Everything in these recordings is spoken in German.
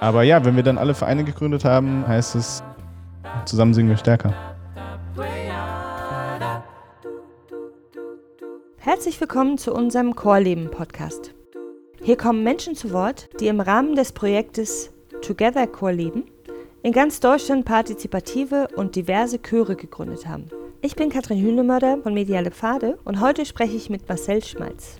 Aber ja, wenn wir dann alle Vereine gegründet haben, heißt es, zusammen singen wir stärker. Herzlich willkommen zu unserem Chorleben Podcast. Hier kommen Menschen zu Wort, die im Rahmen des Projektes Together Chorleben in ganz Deutschland partizipative und diverse Chöre gegründet haben. Ich bin Katrin Hühnemörder von Mediale Pfade und heute spreche ich mit Marcel Schmalz.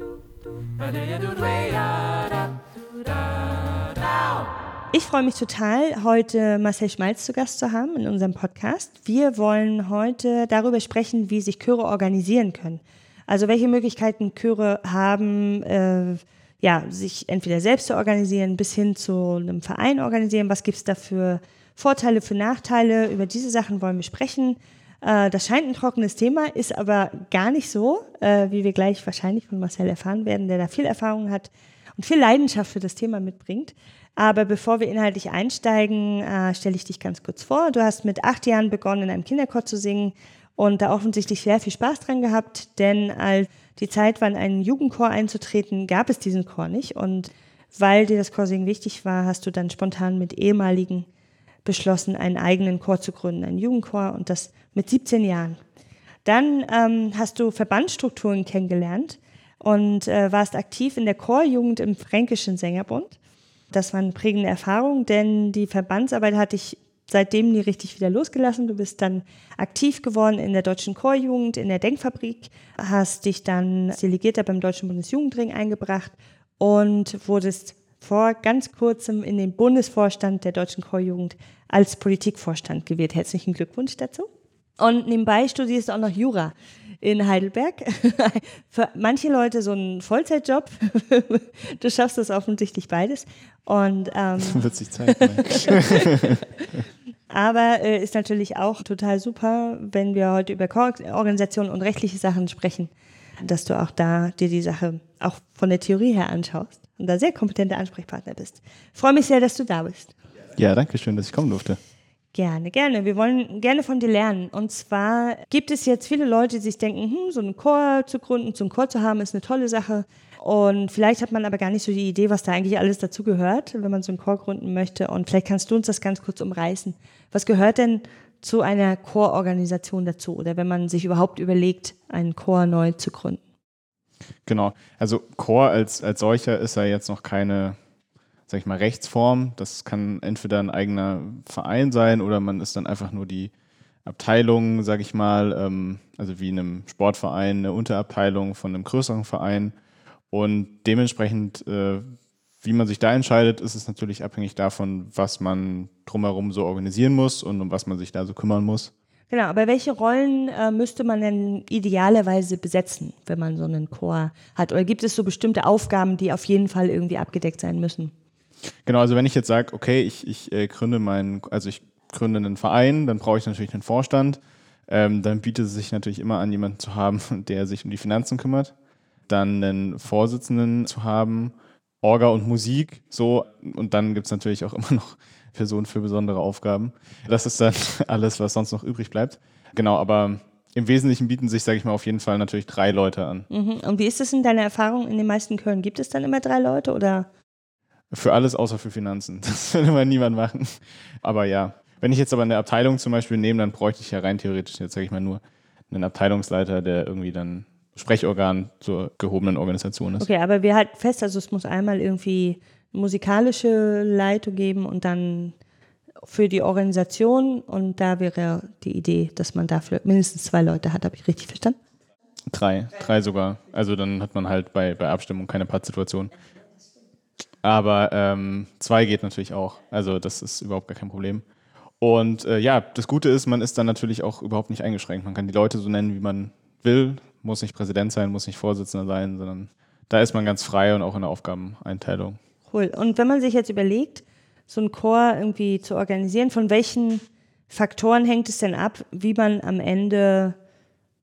Ich freue mich total, heute Marcel Schmalz zu Gast zu haben in unserem Podcast. Wir wollen heute darüber sprechen, wie sich Chöre organisieren können. Also welche Möglichkeiten Chöre haben, äh, ja, sich entweder selbst zu organisieren, bis hin zu einem Verein organisieren. Was gibt es da für Vorteile, für Nachteile? Über diese Sachen wollen wir sprechen. Äh, das scheint ein trockenes Thema, ist aber gar nicht so, äh, wie wir gleich wahrscheinlich von Marcel erfahren werden, der da viel Erfahrung hat und viel Leidenschaft für das Thema mitbringt. Aber bevor wir inhaltlich einsteigen, äh, stelle ich dich ganz kurz vor. Du hast mit acht Jahren begonnen, in einem Kinderchor zu singen und da offensichtlich sehr viel Spaß dran gehabt, denn als die Zeit war, in einen Jugendchor einzutreten, gab es diesen Chor nicht. Und weil dir das Chorsingen wichtig war, hast du dann spontan mit ehemaligen beschlossen, einen eigenen Chor zu gründen, einen Jugendchor und das mit 17 Jahren. Dann ähm, hast du Verbandsstrukturen kennengelernt und äh, warst aktiv in der Chorjugend im Fränkischen Sängerbund. Das war eine prägende Erfahrung, denn die Verbandsarbeit hat dich seitdem nie richtig wieder losgelassen. Du bist dann aktiv geworden in der Deutschen Chorjugend, in der Denkfabrik, hast dich dann als Delegierter beim Deutschen Bundesjugendring eingebracht und wurdest vor ganz kurzem in den Bundesvorstand der Deutschen Chorjugend als Politikvorstand gewählt. Herzlichen Glückwunsch dazu. Und nebenbei studierst du auch noch Jura in Heidelberg. Für manche Leute so ein Vollzeitjob. du schaffst das offensichtlich beides. Und ähm, wird sich zeigen. Aber äh, ist natürlich auch total super, wenn wir heute über Organisation und rechtliche Sachen sprechen, dass du auch da dir die Sache auch von der Theorie her anschaust und da sehr kompetenter Ansprechpartner bist. freue mich sehr, dass du da bist. Ja, danke schön, dass ich kommen durfte. Gerne, gerne. Wir wollen gerne von dir lernen. Und zwar gibt es jetzt viele Leute, die sich denken, hm, so einen Chor zu gründen, zum Chor zu haben, ist eine tolle Sache. Und vielleicht hat man aber gar nicht so die Idee, was da eigentlich alles dazugehört, wenn man so einen Chor gründen möchte. Und vielleicht kannst du uns das ganz kurz umreißen. Was gehört denn zu einer Chororganisation dazu? Oder wenn man sich überhaupt überlegt, einen Chor neu zu gründen? Genau. Also Chor als, als solcher ist ja jetzt noch keine, sag ich mal, Rechtsform. Das kann entweder ein eigener Verein sein oder man ist dann einfach nur die Abteilung, sag ich mal, ähm, also wie in einem Sportverein, eine Unterabteilung von einem größeren Verein und dementsprechend, äh, wie man sich da entscheidet, ist es natürlich abhängig davon, was man drumherum so organisieren muss und um was man sich da so kümmern muss. Genau, aber welche Rollen äh, müsste man denn idealerweise besetzen, wenn man so einen Chor hat? Oder gibt es so bestimmte Aufgaben, die auf jeden Fall irgendwie abgedeckt sein müssen? Genau, also wenn ich jetzt sage, okay, ich, ich äh, gründe meinen, also ich gründe einen Verein, dann brauche ich natürlich einen Vorstand. Ähm, dann bietet es sich natürlich immer an, jemanden zu haben, der sich um die Finanzen kümmert dann einen Vorsitzenden zu haben, Orga und Musik, so, und dann gibt es natürlich auch immer noch Personen für besondere Aufgaben. Das ist dann alles, was sonst noch übrig bleibt. Genau, aber im Wesentlichen bieten sich, sage ich mal, auf jeden Fall natürlich drei Leute an. Mhm. Und wie ist es in deiner Erfahrung in den meisten Chören? Gibt es dann immer drei Leute oder? Für alles außer für Finanzen. Das will immer niemand machen. Aber ja, wenn ich jetzt aber eine Abteilung zum Beispiel nehme, dann bräuchte ich ja rein theoretisch, jetzt sage ich mal nur, einen Abteilungsleiter, der irgendwie dann Sprechorgan zur gehobenen Organisation ist. Okay, aber wir halten fest, also es muss einmal irgendwie musikalische Leitung geben und dann für die Organisation und da wäre die Idee, dass man dafür mindestens zwei Leute hat. Habe ich richtig verstanden? Drei, drei sogar. Also dann hat man halt bei, bei Abstimmung keine Pattsituation. Aber ähm, zwei geht natürlich auch. Also das ist überhaupt gar kein Problem. Und äh, ja, das Gute ist, man ist dann natürlich auch überhaupt nicht eingeschränkt. Man kann die Leute so nennen, wie man will muss nicht Präsident sein, muss nicht Vorsitzender sein, sondern da ist man ganz frei und auch in der Aufgabeneinteilung. Cool. Und wenn man sich jetzt überlegt, so ein Chor irgendwie zu organisieren, von welchen Faktoren hängt es denn ab, wie man am Ende,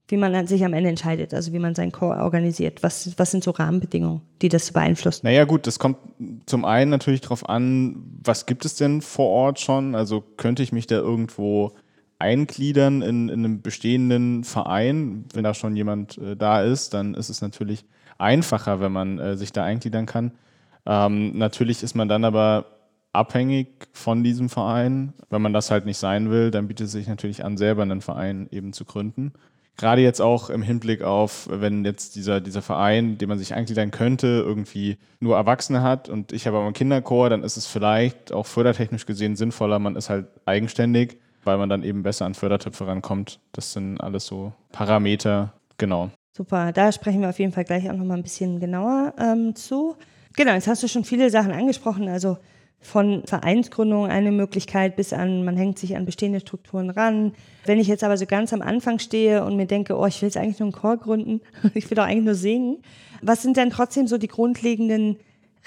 wie man sich am Ende entscheidet, also wie man seinen Chor organisiert? Was, was sind so Rahmenbedingungen, die das beeinflussen? Naja gut, das kommt zum einen natürlich darauf an, was gibt es denn vor Ort schon? Also könnte ich mich da irgendwo eingliedern in, in einem bestehenden Verein, wenn da schon jemand äh, da ist, dann ist es natürlich einfacher, wenn man äh, sich da eingliedern kann. Ähm, natürlich ist man dann aber abhängig von diesem Verein. Wenn man das halt nicht sein will, dann bietet es sich natürlich an, selber einen Verein eben zu gründen. Gerade jetzt auch im Hinblick auf, wenn jetzt dieser, dieser Verein, den man sich eingliedern könnte, irgendwie nur Erwachsene hat und ich habe aber einen Kinderchor, dann ist es vielleicht auch fördertechnisch gesehen sinnvoller, man ist halt eigenständig, weil man dann eben besser an Fördertöpfe rankommt. Das sind alles so Parameter, genau. Super, da sprechen wir auf jeden Fall gleich auch nochmal ein bisschen genauer ähm, zu. Genau, jetzt hast du schon viele Sachen angesprochen, also von Vereinsgründung eine Möglichkeit bis an, man hängt sich an bestehende Strukturen ran. Wenn ich jetzt aber so ganz am Anfang stehe und mir denke, oh, ich will jetzt eigentlich nur einen Chor gründen, ich will doch eigentlich nur singen, was sind denn trotzdem so die grundlegenden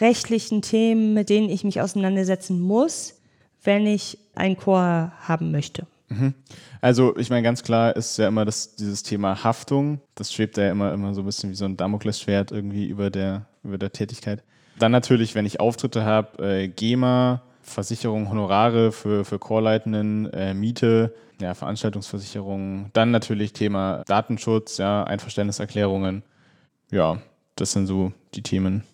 rechtlichen Themen, mit denen ich mich auseinandersetzen muss, wenn ich einen Chor haben möchte? Mhm. Also ich meine, ganz klar ist ja immer das, dieses Thema Haftung. Das schwebt ja immer, immer so ein bisschen wie so ein Damoklesschwert irgendwie über der, über der Tätigkeit. Dann natürlich, wenn ich Auftritte habe, äh, GEMA, Versicherung, Honorare für, für Chorleitenden, äh, Miete, ja, Veranstaltungsversicherung. Dann natürlich Thema Datenschutz, ja, Einverständniserklärungen. Ja, das sind so die Themen.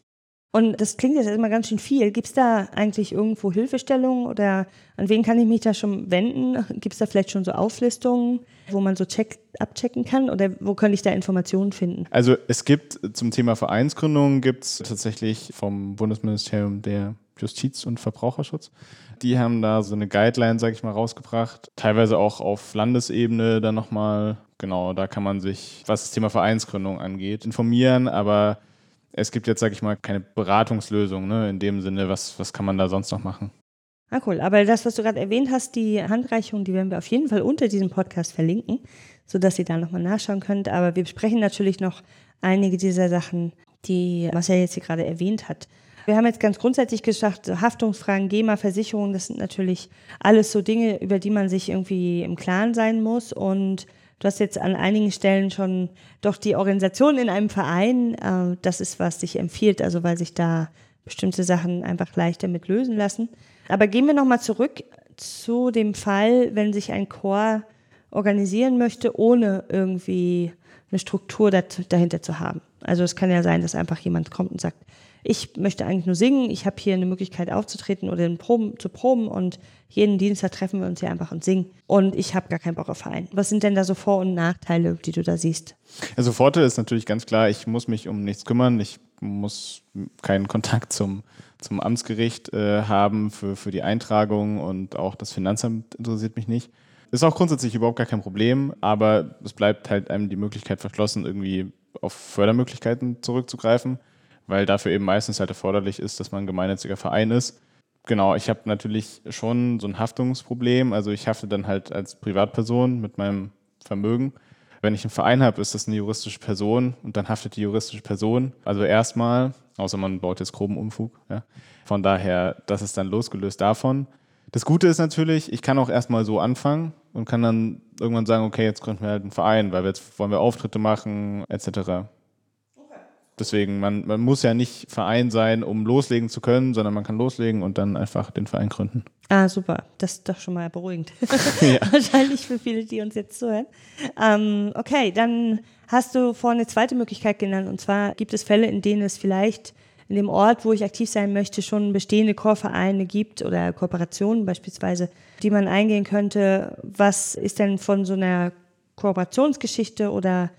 Und das klingt jetzt erstmal ganz schön viel. Gibt es da eigentlich irgendwo Hilfestellungen oder an wen kann ich mich da schon wenden? Gibt es da vielleicht schon so Auflistungen, wo man so check, abchecken kann oder wo könnte ich da Informationen finden? Also es gibt zum Thema Vereinsgründung gibt es tatsächlich vom Bundesministerium der Justiz und Verbraucherschutz. Die haben da so eine Guideline, sage ich mal, rausgebracht. Teilweise auch auf Landesebene dann nochmal. Genau, da kann man sich, was das Thema Vereinsgründung angeht, informieren, aber es gibt jetzt, sage ich mal, keine Beratungslösung ne, in dem Sinne. Was, was kann man da sonst noch machen? Ah, cool. Aber das, was du gerade erwähnt hast, die Handreichung, die werden wir auf jeden Fall unter diesem Podcast verlinken, sodass ihr da nochmal nachschauen könnt. Aber wir besprechen natürlich noch einige dieser Sachen, die Marcel jetzt hier gerade erwähnt hat. Wir haben jetzt ganz grundsätzlich gesagt, Haftungsfragen, GEMA, Versicherungen, das sind natürlich alles so Dinge, über die man sich irgendwie im Klaren sein muss. Und Du hast jetzt an einigen Stellen schon doch die Organisation in einem Verein, äh, das ist, was sich empfiehlt, also weil sich da bestimmte Sachen einfach leichter mit lösen lassen. Aber gehen wir nochmal zurück zu dem Fall, wenn sich ein Chor organisieren möchte, ohne irgendwie eine Struktur dahinter zu haben. Also es kann ja sein, dass einfach jemand kommt und sagt, ich möchte eigentlich nur singen, ich habe hier eine Möglichkeit aufzutreten oder Proben, zu proben und jeden Dienstag treffen wir uns hier einfach und singen. Und ich habe gar keinen Bock auf Verein. Was sind denn da so Vor- und Nachteile, die du da siehst? Also Vorteil ist natürlich ganz klar, ich muss mich um nichts kümmern, ich muss keinen Kontakt zum, zum Amtsgericht äh, haben für, für die Eintragung und auch das Finanzamt interessiert mich nicht. Ist auch grundsätzlich überhaupt gar kein Problem, aber es bleibt halt einem die Möglichkeit verschlossen, irgendwie auf Fördermöglichkeiten zurückzugreifen weil dafür eben meistens halt erforderlich ist, dass man ein gemeinnütziger Verein ist. Genau, ich habe natürlich schon so ein Haftungsproblem. Also ich hafte dann halt als Privatperson mit meinem Vermögen. Wenn ich einen Verein habe, ist das eine juristische Person und dann haftet die juristische Person. Also erstmal, außer man baut jetzt groben Umfug. Ja. Von daher, das ist dann losgelöst davon. Das Gute ist natürlich, ich kann auch erstmal so anfangen und kann dann irgendwann sagen, okay, jetzt gründen wir halt einen Verein, weil jetzt wollen wir Auftritte machen, etc. Deswegen, man, man muss ja nicht Verein sein, um loslegen zu können, sondern man kann loslegen und dann einfach den Verein gründen. Ah, super. Das ist doch schon mal beruhigend. ja. Wahrscheinlich für viele, die uns jetzt zuhören. Ähm, okay, dann hast du vorhin eine zweite Möglichkeit genannt. Und zwar gibt es Fälle, in denen es vielleicht in dem Ort, wo ich aktiv sein möchte, schon bestehende Chorvereine gibt oder Kooperationen beispielsweise, die man eingehen könnte. Was ist denn von so einer Kooperationsgeschichte oder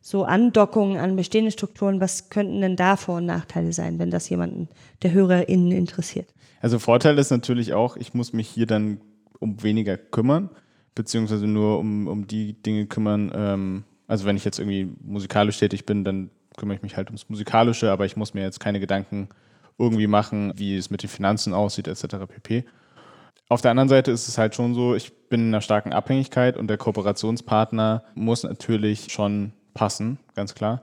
so Andockungen an bestehende Strukturen, was könnten denn da Vor- und Nachteile sein, wenn das jemanden der HörerInnen interessiert? Also Vorteil ist natürlich auch, ich muss mich hier dann um weniger kümmern, beziehungsweise nur um, um die Dinge kümmern. Ähm, also wenn ich jetzt irgendwie musikalisch tätig bin, dann kümmere ich mich halt ums Musikalische, aber ich muss mir jetzt keine Gedanken irgendwie machen, wie es mit den Finanzen aussieht, etc. pp. Auf der anderen Seite ist es halt schon so, ich bin in einer starken Abhängigkeit und der Kooperationspartner muss natürlich schon passen, ganz klar.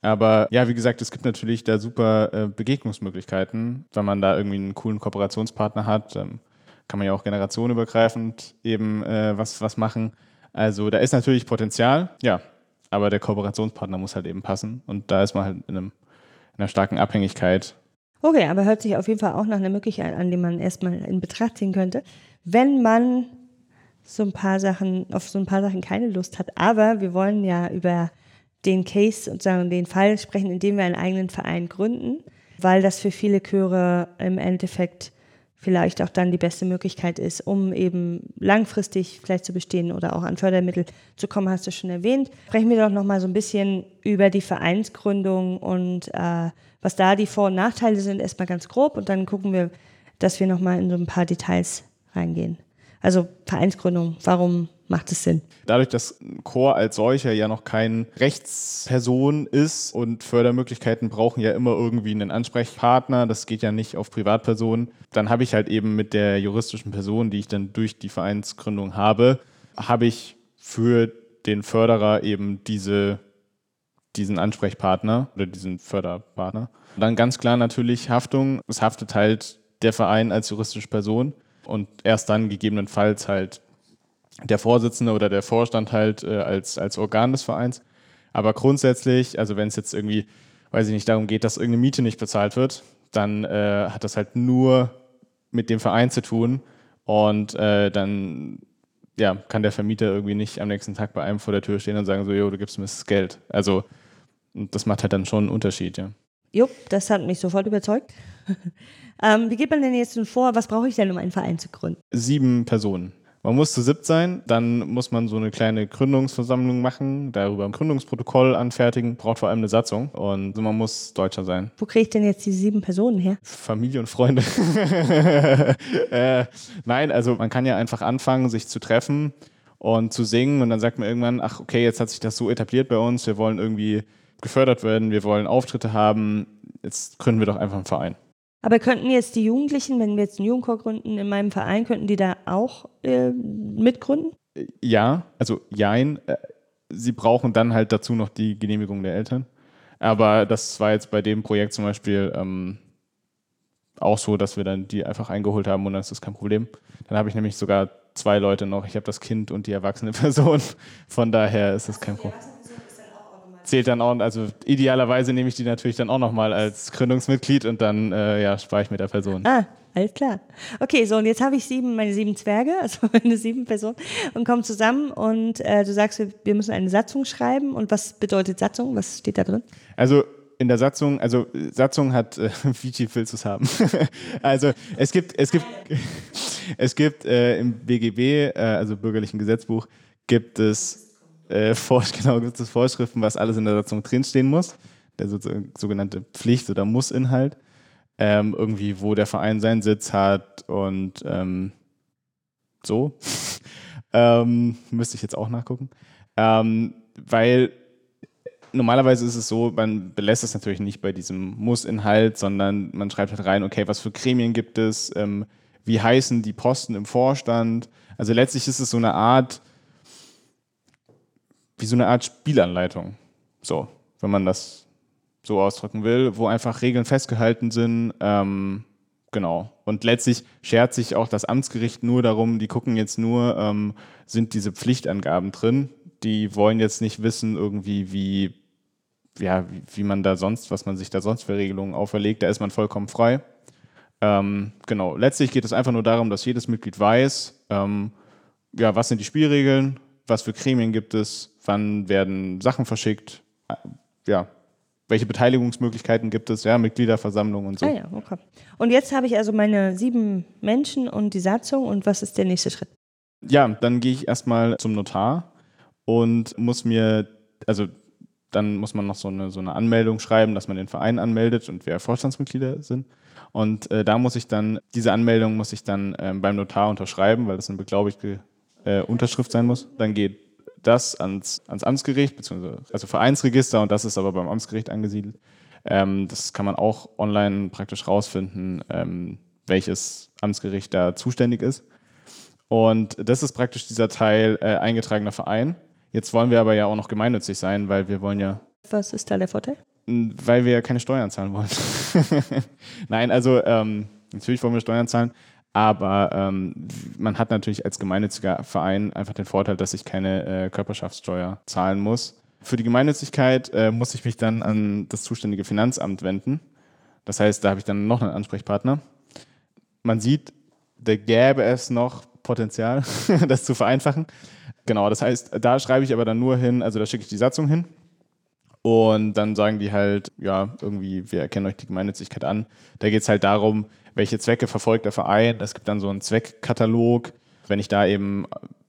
Aber ja, wie gesagt, es gibt natürlich da super äh, Begegnungsmöglichkeiten. Wenn man da irgendwie einen coolen Kooperationspartner hat, ähm, kann man ja auch generationenübergreifend eben äh, was, was machen. Also da ist natürlich Potenzial, ja, aber der Kooperationspartner muss halt eben passen. Und da ist man halt in, einem, in einer starken Abhängigkeit. Okay, aber hört sich auf jeden Fall auch nach einer Möglichkeit an, die man erstmal in Betracht ziehen könnte. Wenn man so ein paar Sachen, auf so ein paar Sachen keine Lust hat. Aber wir wollen ja über den Case und sagen den Fall sprechen, in dem wir einen eigenen Verein gründen, weil das für viele Chöre im Endeffekt vielleicht auch dann die beste Möglichkeit ist, um eben langfristig vielleicht zu bestehen oder auch an Fördermittel zu kommen, hast du schon erwähnt. Sprechen wir doch noch mal so ein bisschen über die Vereinsgründung und äh, was da die Vor- und Nachteile sind, erstmal ganz grob und dann gucken wir, dass wir noch mal in so ein paar Details reingehen. Also Vereinsgründung, warum macht es Sinn? Dadurch, dass Chor als solcher ja noch kein Rechtsperson ist und Fördermöglichkeiten brauchen ja immer irgendwie einen Ansprechpartner, das geht ja nicht auf Privatpersonen, dann habe ich halt eben mit der juristischen Person, die ich dann durch die Vereinsgründung habe, habe ich für den Förderer eben diese, diesen Ansprechpartner oder diesen Förderpartner. Und dann ganz klar natürlich Haftung. Es haftet halt der Verein als juristische Person und erst dann gegebenenfalls halt der Vorsitzende oder der Vorstand halt äh, als, als Organ des Vereins. Aber grundsätzlich, also wenn es jetzt irgendwie, weiß ich nicht, darum geht, dass irgendeine Miete nicht bezahlt wird, dann äh, hat das halt nur mit dem Verein zu tun und äh, dann ja, kann der Vermieter irgendwie nicht am nächsten Tag bei einem vor der Tür stehen und sagen so, jo, du gibst mir das Geld. Also das macht halt dann schon einen Unterschied, ja. Jo, das hat mich sofort überzeugt. ähm, wie geht man denn jetzt nun vor? Was brauche ich denn, um einen Verein zu gründen? Sieben Personen. Man muss zu siebt sein, dann muss man so eine kleine Gründungsversammlung machen, darüber ein Gründungsprotokoll anfertigen, braucht vor allem eine Satzung und man muss Deutscher sein. Wo kriege ich denn jetzt die sieben Personen her? Familie und Freunde. äh, nein, also man kann ja einfach anfangen, sich zu treffen und zu singen und dann sagt man irgendwann, ach okay, jetzt hat sich das so etabliert bei uns, wir wollen irgendwie gefördert werden, wir wollen Auftritte haben, jetzt gründen wir doch einfach einen Verein. Aber könnten jetzt die Jugendlichen, wenn wir jetzt einen Jugendchor gründen in meinem Verein, könnten die da auch äh, mitgründen? Ja, also jein. Äh, sie brauchen dann halt dazu noch die Genehmigung der Eltern. Aber das war jetzt bei dem Projekt zum Beispiel ähm, auch so, dass wir dann die einfach eingeholt haben und dann ist das kein Problem. Dann habe ich nämlich sogar zwei Leute noch. Ich habe das Kind und die erwachsene Person. Von daher ist das kein Problem zählt dann auch, also idealerweise nehme ich die natürlich dann auch nochmal als Gründungsmitglied und dann äh, ja, spare ich mit der Person. Ah, alles klar. Okay, so und jetzt habe ich sieben, meine sieben Zwerge, also meine sieben Personen und kommen zusammen und äh, du sagst, wir müssen eine Satzung schreiben und was bedeutet Satzung? Was steht da drin? Also in der Satzung, also Satzung hat, äh, wie viel willst du es haben? also es gibt, es gibt, es gibt äh, im BGB, äh, also bürgerlichen Gesetzbuch, gibt es äh, genau, gibt es Vorschriften, was alles in der Satzung drinstehen muss. Der so, sogenannte Pflicht- oder Muss-Inhalt. Ähm, irgendwie, wo der Verein seinen Sitz hat und ähm, so. ähm, müsste ich jetzt auch nachgucken. Ähm, weil normalerweise ist es so, man belässt es natürlich nicht bei diesem Muss-Inhalt, sondern man schreibt halt rein, okay, was für Gremien gibt es, ähm, wie heißen die Posten im Vorstand. Also letztlich ist es so eine Art wie so eine Art Spielanleitung. So, wenn man das so ausdrücken will, wo einfach Regeln festgehalten sind. Ähm, genau. Und letztlich schert sich auch das Amtsgericht nur darum, die gucken jetzt nur, ähm, sind diese Pflichtangaben drin. Die wollen jetzt nicht wissen, irgendwie, wie, ja, wie, wie man da sonst, was man sich da sonst für Regelungen auferlegt. Da ist man vollkommen frei. Ähm, genau. Letztlich geht es einfach nur darum, dass jedes Mitglied weiß, ähm, ja, was sind die Spielregeln, was für Gremien gibt es, wann werden Sachen verschickt, ja, welche Beteiligungsmöglichkeiten gibt es, ja, Mitgliederversammlung und so. Ah ja, okay. Und jetzt habe ich also meine sieben Menschen und die Satzung und was ist der nächste Schritt? Ja, dann gehe ich erstmal zum Notar und muss mir, also dann muss man noch so eine, so eine Anmeldung schreiben, dass man den Verein anmeldet und wer Vorstandsmitglieder sind. Und äh, da muss ich dann, diese Anmeldung muss ich dann äh, beim Notar unterschreiben, weil das eine beglaubigte äh, Unterschrift sein muss. Dann geht das ans, ans Amtsgericht, beziehungsweise also Vereinsregister und das ist aber beim Amtsgericht angesiedelt. Ähm, das kann man auch online praktisch rausfinden, ähm, welches Amtsgericht da zuständig ist. Und das ist praktisch dieser Teil äh, eingetragener Verein. Jetzt wollen wir aber ja auch noch gemeinnützig sein, weil wir wollen ja. Was ist da der Vorteil? Weil wir ja keine Steuern zahlen wollen. Nein, also ähm, natürlich wollen wir Steuern zahlen, aber ähm, man hat natürlich als gemeinnütziger Verein einfach den Vorteil, dass ich keine äh, Körperschaftssteuer zahlen muss. Für die Gemeinnützigkeit äh, muss ich mich dann an das zuständige Finanzamt wenden. Das heißt, da habe ich dann noch einen Ansprechpartner. Man sieht, da gäbe es noch Potenzial, das zu vereinfachen. Genau, das heißt, da schreibe ich aber dann nur hin, also da schicke ich die Satzung hin und dann sagen die halt, ja, irgendwie, wir erkennen euch die Gemeinnützigkeit an. Da geht es halt darum, welche Zwecke verfolgt der Verein. Es gibt dann so einen Zweckkatalog. Wenn ich da eben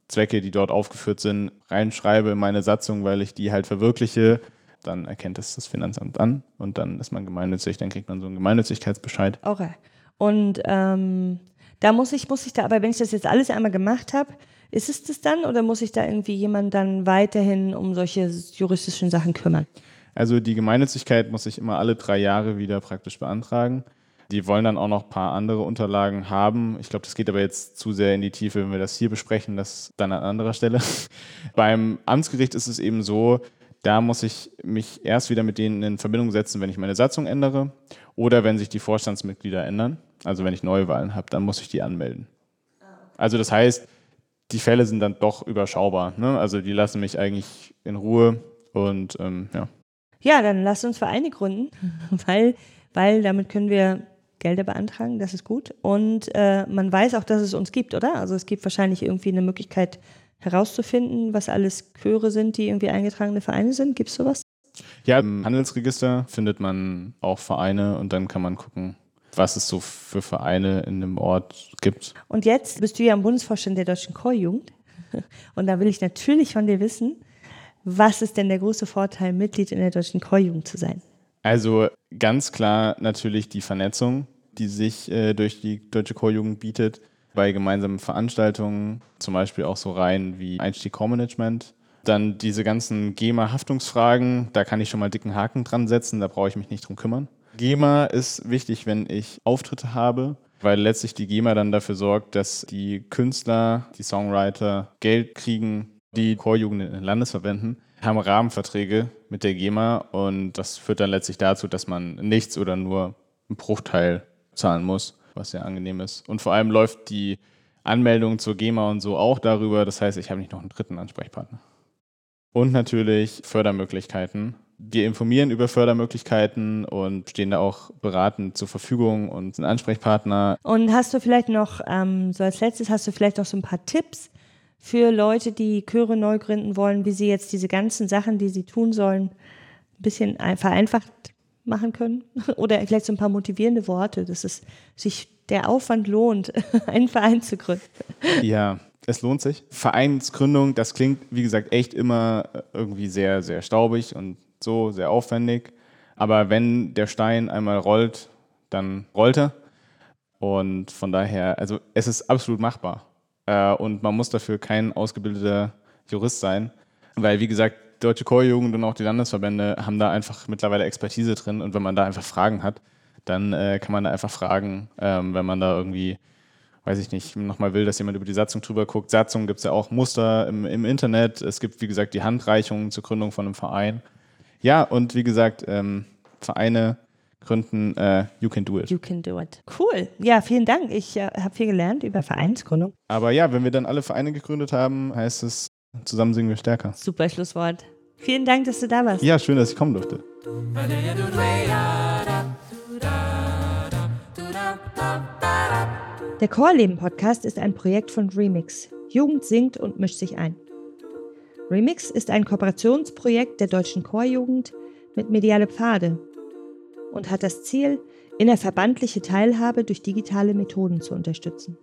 Zwecke, die dort aufgeführt sind, reinschreibe in meine Satzung, weil ich die halt verwirkliche, dann erkennt es das Finanzamt an und dann ist man gemeinnützig, dann kriegt man so einen Gemeinnützigkeitsbescheid. Okay. Und ähm, da muss ich, muss ich da, aber wenn ich das jetzt alles einmal gemacht habe, ist es das dann oder muss ich da irgendwie jemand dann weiterhin um solche juristischen Sachen kümmern? Also die Gemeinnützigkeit muss ich immer alle drei Jahre wieder praktisch beantragen. Die wollen dann auch noch ein paar andere Unterlagen haben. Ich glaube, das geht aber jetzt zu sehr in die Tiefe, wenn wir das hier besprechen, das dann an anderer Stelle. Beim Amtsgericht ist es eben so, da muss ich mich erst wieder mit denen in Verbindung setzen, wenn ich meine Satzung ändere oder wenn sich die Vorstandsmitglieder ändern. Also wenn ich Neuwahlen habe, dann muss ich die anmelden. Also das heißt, die Fälle sind dann doch überschaubar. Ne? Also die lassen mich eigentlich in Ruhe und ähm, ja. Ja, dann lass uns Vereine gründen, weil, weil damit können wir Gelder beantragen, das ist gut. Und äh, man weiß auch, dass es uns gibt, oder? Also es gibt wahrscheinlich irgendwie eine Möglichkeit herauszufinden, was alles Chöre sind, die irgendwie eingetragene Vereine sind. Gibt es sowas? Ja, im Handelsregister findet man auch Vereine und dann kann man gucken, was es so für Vereine in dem Ort gibt. Und jetzt bist du ja am Bundesvorstand der Deutschen Chorjugend. Und da will ich natürlich von dir wissen, was ist denn der große Vorteil, Mitglied in der Deutschen Chorjugend zu sein? Also ganz klar natürlich die Vernetzung, die sich äh, durch die Deutsche Chorjugend bietet, bei gemeinsamen Veranstaltungen, zum Beispiel auch so rein wie Einstieg Chormanagement. Dann diese ganzen GEMA-Haftungsfragen, da kann ich schon mal dicken Haken dran setzen, da brauche ich mich nicht drum kümmern. GEMA ist wichtig, wenn ich Auftritte habe, weil letztlich die GEMA dann dafür sorgt, dass die Künstler, die Songwriter Geld kriegen, die Chorjugend in den Landesverbänden haben Rahmenverträge mit der GEMA und das führt dann letztlich dazu, dass man nichts oder nur einen Bruchteil zahlen muss, was sehr angenehm ist. Und vor allem läuft die Anmeldung zur GEMA und so auch darüber. Das heißt, ich habe nicht noch einen dritten Ansprechpartner. Und natürlich Fördermöglichkeiten. Wir informieren über Fördermöglichkeiten und stehen da auch beratend zur Verfügung und sind Ansprechpartner. Und hast du vielleicht noch, ähm, so als letztes, hast du vielleicht noch so ein paar Tipps für Leute, die Chöre neu gründen wollen, wie sie jetzt diese ganzen Sachen, die sie tun sollen, ein bisschen vereinfacht machen können? Oder vielleicht so ein paar motivierende Worte, dass es sich der Aufwand lohnt, einen Verein zu gründen. Ja, es lohnt sich. Vereinsgründung, das klingt, wie gesagt, echt immer irgendwie sehr, sehr staubig und so, sehr aufwendig. Aber wenn der Stein einmal rollt, dann rollt er. Und von daher, also es ist absolut machbar. Äh, und man muss dafür kein ausgebildeter Jurist sein. Weil, wie gesagt, Deutsche Chorjugend und auch die Landesverbände haben da einfach mittlerweile Expertise drin. Und wenn man da einfach Fragen hat, dann äh, kann man da einfach fragen, ähm, wenn man da irgendwie weiß ich nicht, nochmal will, dass jemand über die Satzung drüber guckt. Satzung gibt es ja auch Muster im, im, Internet. Es gibt, wie gesagt, die Handreichungen zur Gründung von einem Verein. Ja, und wie gesagt, ähm, Vereine gründen, äh, you can do it. You can do it. Cool. Ja, vielen Dank. Ich äh, habe viel gelernt über Vereinsgründung. Aber ja, wenn wir dann alle Vereine gegründet haben, heißt es, zusammen singen wir stärker. Super Schlusswort. Vielen Dank, dass du da warst. Ja, schön, dass ich kommen durfte. Der Chorleben-Podcast ist ein Projekt von Remix. Jugend singt und mischt sich ein. Remix ist ein Kooperationsprojekt der deutschen Chorjugend mit Mediale Pfade und hat das Ziel, innerverbandliche Teilhabe durch digitale Methoden zu unterstützen.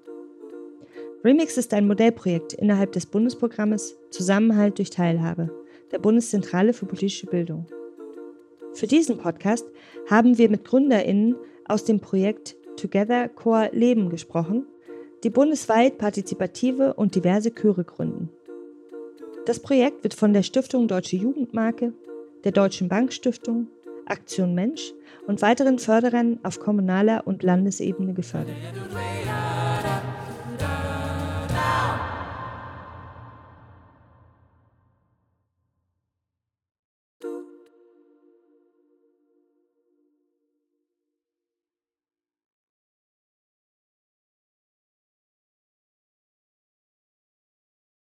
Remix ist ein Modellprojekt innerhalb des Bundesprogrammes Zusammenhalt durch Teilhabe der Bundeszentrale für politische Bildung. Für diesen Podcast haben wir mit GründerInnen aus dem Projekt Together Chor Leben gesprochen, die bundesweit partizipative und diverse Chöre gründen. Das Projekt wird von der Stiftung Deutsche Jugendmarke, der Deutschen Bankstiftung, Aktion Mensch und weiteren Förderern auf kommunaler und Landesebene gefördert.